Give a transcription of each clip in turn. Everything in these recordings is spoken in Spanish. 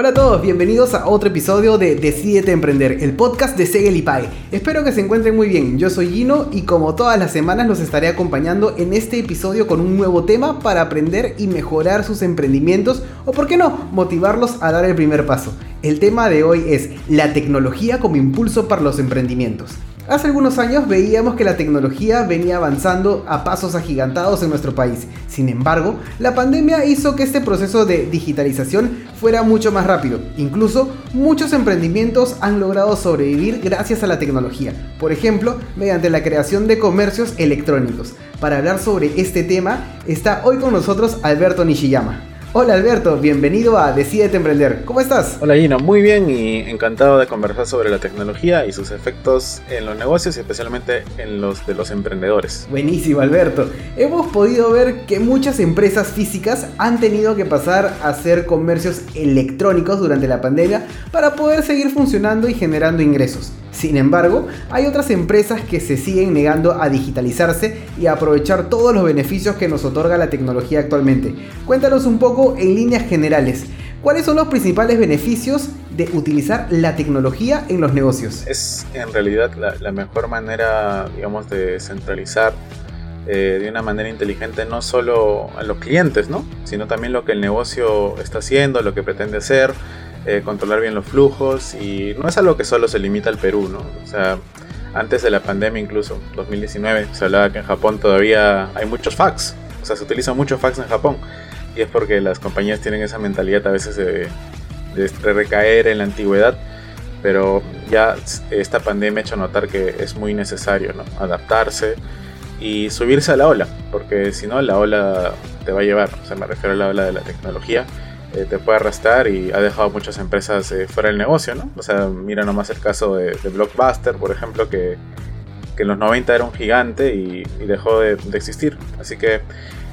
Hola a todos, bienvenidos a otro episodio de Decídete Emprender, el podcast de Segel y Pague. Espero que se encuentren muy bien, yo soy Gino y como todas las semanas los estaré acompañando en este episodio con un nuevo tema para aprender y mejorar sus emprendimientos o por qué no, motivarlos a dar el primer paso. El tema de hoy es la tecnología como impulso para los emprendimientos. Hace algunos años veíamos que la tecnología venía avanzando a pasos agigantados en nuestro país. Sin embargo, la pandemia hizo que este proceso de digitalización fuera mucho más rápido. Incluso, muchos emprendimientos han logrado sobrevivir gracias a la tecnología. Por ejemplo, mediante la creación de comercios electrónicos. Para hablar sobre este tema, está hoy con nosotros Alberto Nishiyama. Hola Alberto, bienvenido a Decídete Emprender. ¿Cómo estás? Hola Gino, muy bien y encantado de conversar sobre la tecnología y sus efectos en los negocios y especialmente en los de los emprendedores. Buenísimo Alberto. Hemos podido ver que muchas empresas físicas han tenido que pasar a hacer comercios electrónicos durante la pandemia para poder seguir funcionando y generando ingresos. Sin embargo, hay otras empresas que se siguen negando a digitalizarse y a aprovechar todos los beneficios que nos otorga la tecnología actualmente. Cuéntanos un poco en líneas generales. ¿Cuáles son los principales beneficios de utilizar la tecnología en los negocios? Es en realidad la, mejor manera, digamos, de centralizar eh, de una manera inteligente no solo a los clientes, ¿no? sino también lo que el negocio está haciendo, lo que pretende hacer, eh, controlar bien los flujos y no es algo que solo se limita al Perú. O sea, antes de la pandemia incluso, 2019, se hablaba que en Japón todavía hay muchos fax, o sea, se utiliza mucho fax en Japón. Y es porque las compañías tienen esa mentalidad a veces de, recaer en la antigüedad, pero ya esta pandemia ha hecho notar que es muy necesario ¿no? adaptarse y subirse a la ola, porque si no la ola te va a llevar, o sea, me refiero a la ola de la tecnología eh, te puede arrastrar y ha dejado muchas empresas eh, fuera del negocio, ¿no? O sea, mira nomás el caso de, Blockbuster, por ejemplo, que, en los 90 era un gigante y, dejó de, existir. Así que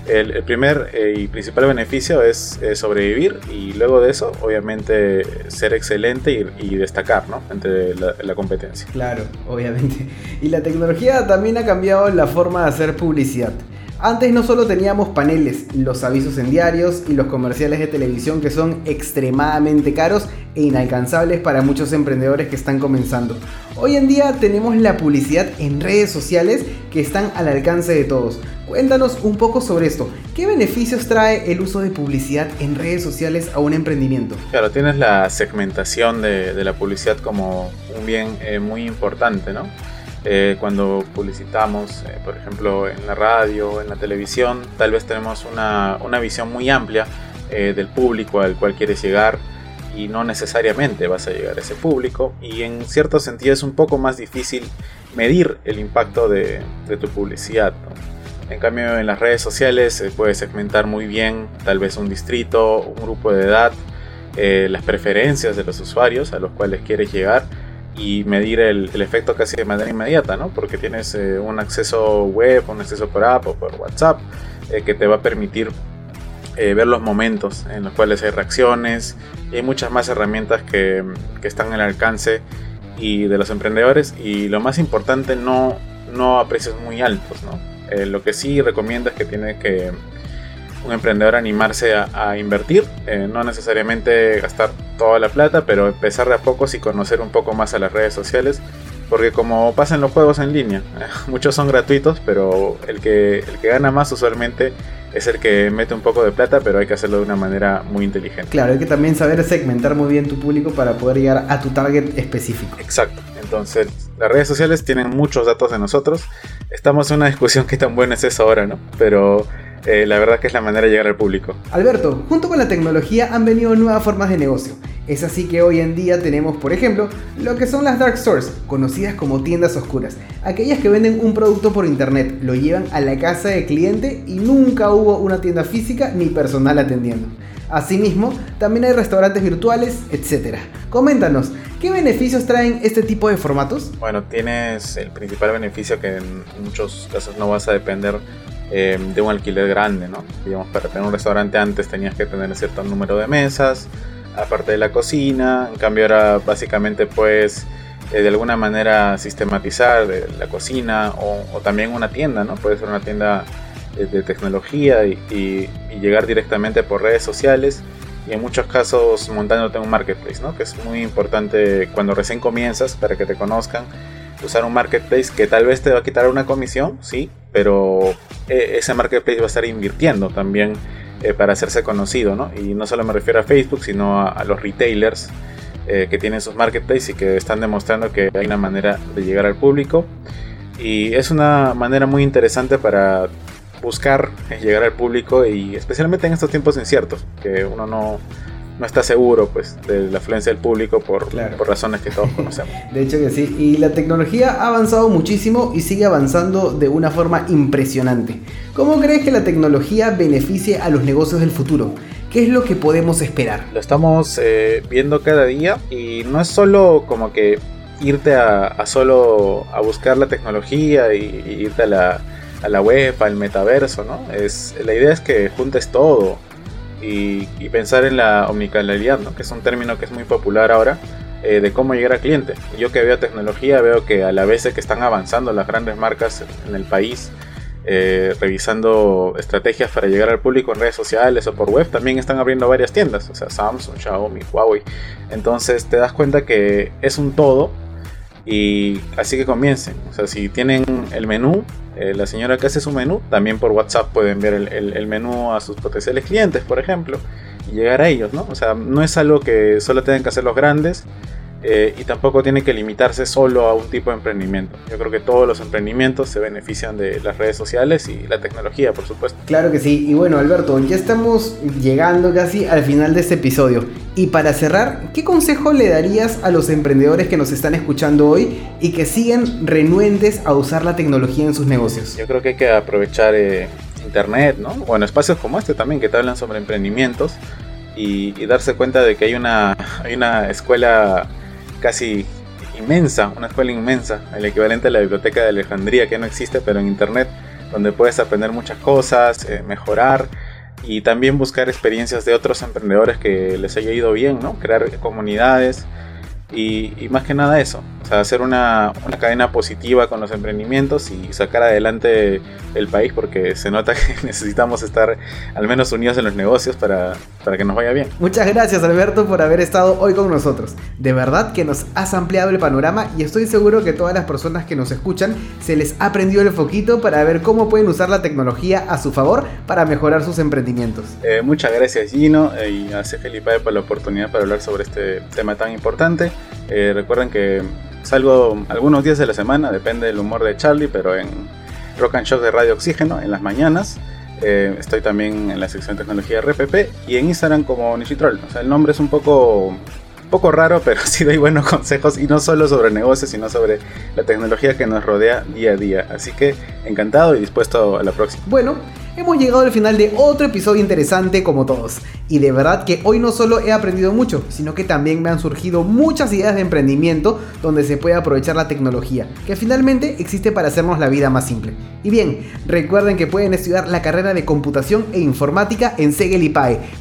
el, primer eh, y principal beneficio es sobrevivir y luego de eso, obviamente, ser excelente y, destacar, ¿no? Entre la competencia. Claro, obviamente. Y la tecnología también ha cambiado la forma de hacer publicidad. Antes no solo teníamos paneles, los avisos en diarios y los comerciales de televisión que son extremadamente caros e inalcanzables para muchos emprendedores que están comenzando. Hoy en día tenemos la publicidad en redes sociales que están al alcance de todos. Cuéntanos un poco sobre esto. ¿Qué beneficios trae el uso de publicidad en redes sociales a un emprendimiento? Claro, tienes la segmentación de, la publicidad como un bien eh, muy importante, ¿no? Eh, cuando publicitamos, eh, por ejemplo, en la radio, en la televisión, tal vez tenemos una, una visión muy amplia eh, del público al cual quieres llegar y no necesariamente vas a llegar a ese público y en cierto sentido es un poco más difícil medir el impacto de, de tu publicidad. En cambio en las redes sociales se puede segmentar muy bien tal vez un distrito, un grupo de edad, las preferencias de los usuarios a los cuales quieres llegar y medir el, efecto casi de manera inmediata, ¿no? Porque tienes eh, un acceso web, un acceso por app o por WhatsApp eh, que te va a permitir eh, ver los momentos en los cuales hay reacciones y hay muchas más herramientas que, que están al alcance y de los emprendedores y lo más importante no, no a precios muy altos, ¿no? lo que sí recomiendo es que tiene que un emprendedor animarse a, invertir, eh, no necesariamente gastar toda la plata, pero empezar de a pocos y conocer un poco más a las redes sociales, porque como pasan los juegos en línea, muchos son gratuitos, pero el que, el que gana más usualmente es el que mete un poco de plata, pero hay que hacerlo de una manera muy inteligente. Claro, hay que también saber segmentar muy bien tu público para poder llegar a tu target específico. Exacto. Entonces, las redes sociales tienen muchos datos de nosotros. Estamos en una discusión que tan buena es eso ahora, ¿no? Pero eh, la verdad que es la manera de llegar al público. Alberto, junto con la tecnología han venido nuevas formas de negocio. Es así que hoy en día tenemos, por ejemplo, lo que son las dark stores, conocidas como tiendas oscuras. Aquellas que venden un producto por internet, lo llevan a la casa del cliente y nunca hubo una tienda física ni personal atendiendo. Asimismo, también hay restaurantes virtuales, etc. Coméntanos, ¿qué beneficios traen este tipo de formatos? Bueno, tienes el principal beneficio que en muchos casos no vas a depender Em, de un alquiler grande, ¿no? Digamos, para tener un restaurante antes tenías que tener cierto número de mesas, aparte de la cocina, en cambio ahora básicamente puedes eh, de alguna manera sistematizar eh, la cocina o, también una tienda, ¿no? Puede ser una tienda eh, de, tecnología y, llegar directamente por redes sociales y en muchos casos montándote un marketplace, ¿no? que es muy importante cuando recién comienzas para que te conozcan. Usar un marketplace que tal vez te va a quitar una comisión, sí, pero eh, ese marketplace va a estar invirtiendo también eh, para hacerse conocido, ¿no? Y no solo me refiero a Facebook, sino a, los retailers eh, que tienen sus marketplaces y que están demostrando que hay una manera de llegar al público. Y es una manera muy interesante para buscar llegar al público y especialmente en estos tiempos inciertos, que uno no, no está seguro pues de la afluencia del público por, por, razones que todos conocemos. De hecho que sí, y la tecnología ha avanzado muchísimo y sigue avanzando de una forma impresionante. ¿Cómo crees que la tecnología beneficie a los negocios del futuro? ¿Qué es lo que podemos esperar? Lo estamos eh, viendo cada día y no es solo como que irte a, solo a buscar la tecnología y irte a la a la web, al metaverso, ¿no? Es, la idea es que juntes todo y, pensar en la omnicanalidad, ¿no? Que es un término que es muy popular ahora, eh, de cómo llegar al cliente. Yo que veo tecnología, veo que a la vez que están avanzando las grandes marcas en el país, eh, revisando estrategias para llegar al público en redes sociales o por web, también están abriendo varias tiendas, o sea, Samsung, Xiaomi, Huawei. Entonces te das cuenta que es un todo y así que comiencen. O sea, si tienen el menú, eh, la señora que hace su menú, también por WhatsApp pueden ver el, menú a sus potenciales clientes, por ejemplo, y llegar a ellos, ¿no? O sea, no es algo que solo tengan que hacer los grandes, eh, y tampoco tiene que limitarse solo a un tipo de emprendimiento. Yo creo que todos los emprendimientos se benefician de las redes sociales y la tecnología, por supuesto. Claro que sí. Y bueno, Alberto, ya estamos llegando casi al final de este episodio. Y para cerrar, ¿qué consejo le darías a los emprendedores que nos están escuchando hoy y que siguen renuentes a usar la tecnología en sus negocios? Yo creo que hay que aprovechar eh, Internet, ¿no? Bueno, espacios como este también que te hablan sobre emprendimientos y, y darse cuenta de que hay una, hay una escuela casi inmensa, una escuela inmensa, el equivalente a la biblioteca de Alejandría que no existe, pero en internet, donde puedes aprender muchas cosas, eh, mejorar y también buscar experiencias de otros emprendedores que les haya ido bien, ¿no? Crear comunidades y, más que nada eso, o sea, hacer una, una, cadena positiva con los emprendimientos y sacar adelante el país porque se nota que necesitamos estar al menos unidos en los negocios para, para que nos vaya bien. Muchas gracias Alberto por haber estado hoy con nosotros. De verdad que nos has ampliado el panorama y estoy seguro que todas las personas que nos escuchan se les ha prendido el foquito para ver cómo pueden usar la tecnología a su favor para mejorar sus emprendimientos. Eh, muchas gracias Gino eh, y a Felipe por la oportunidad para hablar sobre este tema tan importante. Eh, recuerden que salgo algunos días de la semana, depende del humor de Charlie, pero en Rock and Show de Radio Oxígeno en las mañanas. Eh, estoy también en la sección de tecnología RPP y en Instagram como Nishitroll. O sea, el nombre es un poco, poco raro, pero sí doy buenos consejos y no solo sobre negocios, sino sobre la tecnología que nos rodea día a día. Así que encantado y dispuesto a la próxima. Bueno, hemos llegado al final de otro episodio interesante como todos. Y de verdad que hoy no solo he aprendido mucho, sino que también me han surgido muchas ideas de emprendimiento donde se puede aprovechar la tecnología, que finalmente existe para hacernos la vida más simple. Y bien, recuerden que pueden estudiar la carrera de computación e informática en Segel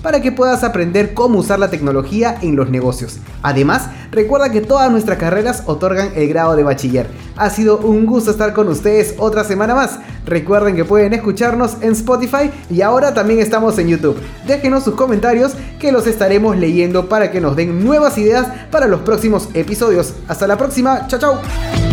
para que puedas aprender cómo usar la tecnología en los negocios. Además, recuerda que todas nuestras carreras otorgan el grado de bachiller. Ha sido un gusto estar con ustedes otra semana más. Recuerden que pueden escucharnos en Spotify y ahora también estamos en YouTube. Déjenos sus comentarios que los estaremos leyendo para que nos den nuevas ideas para los próximos episodios. Hasta la próxima, chao chao.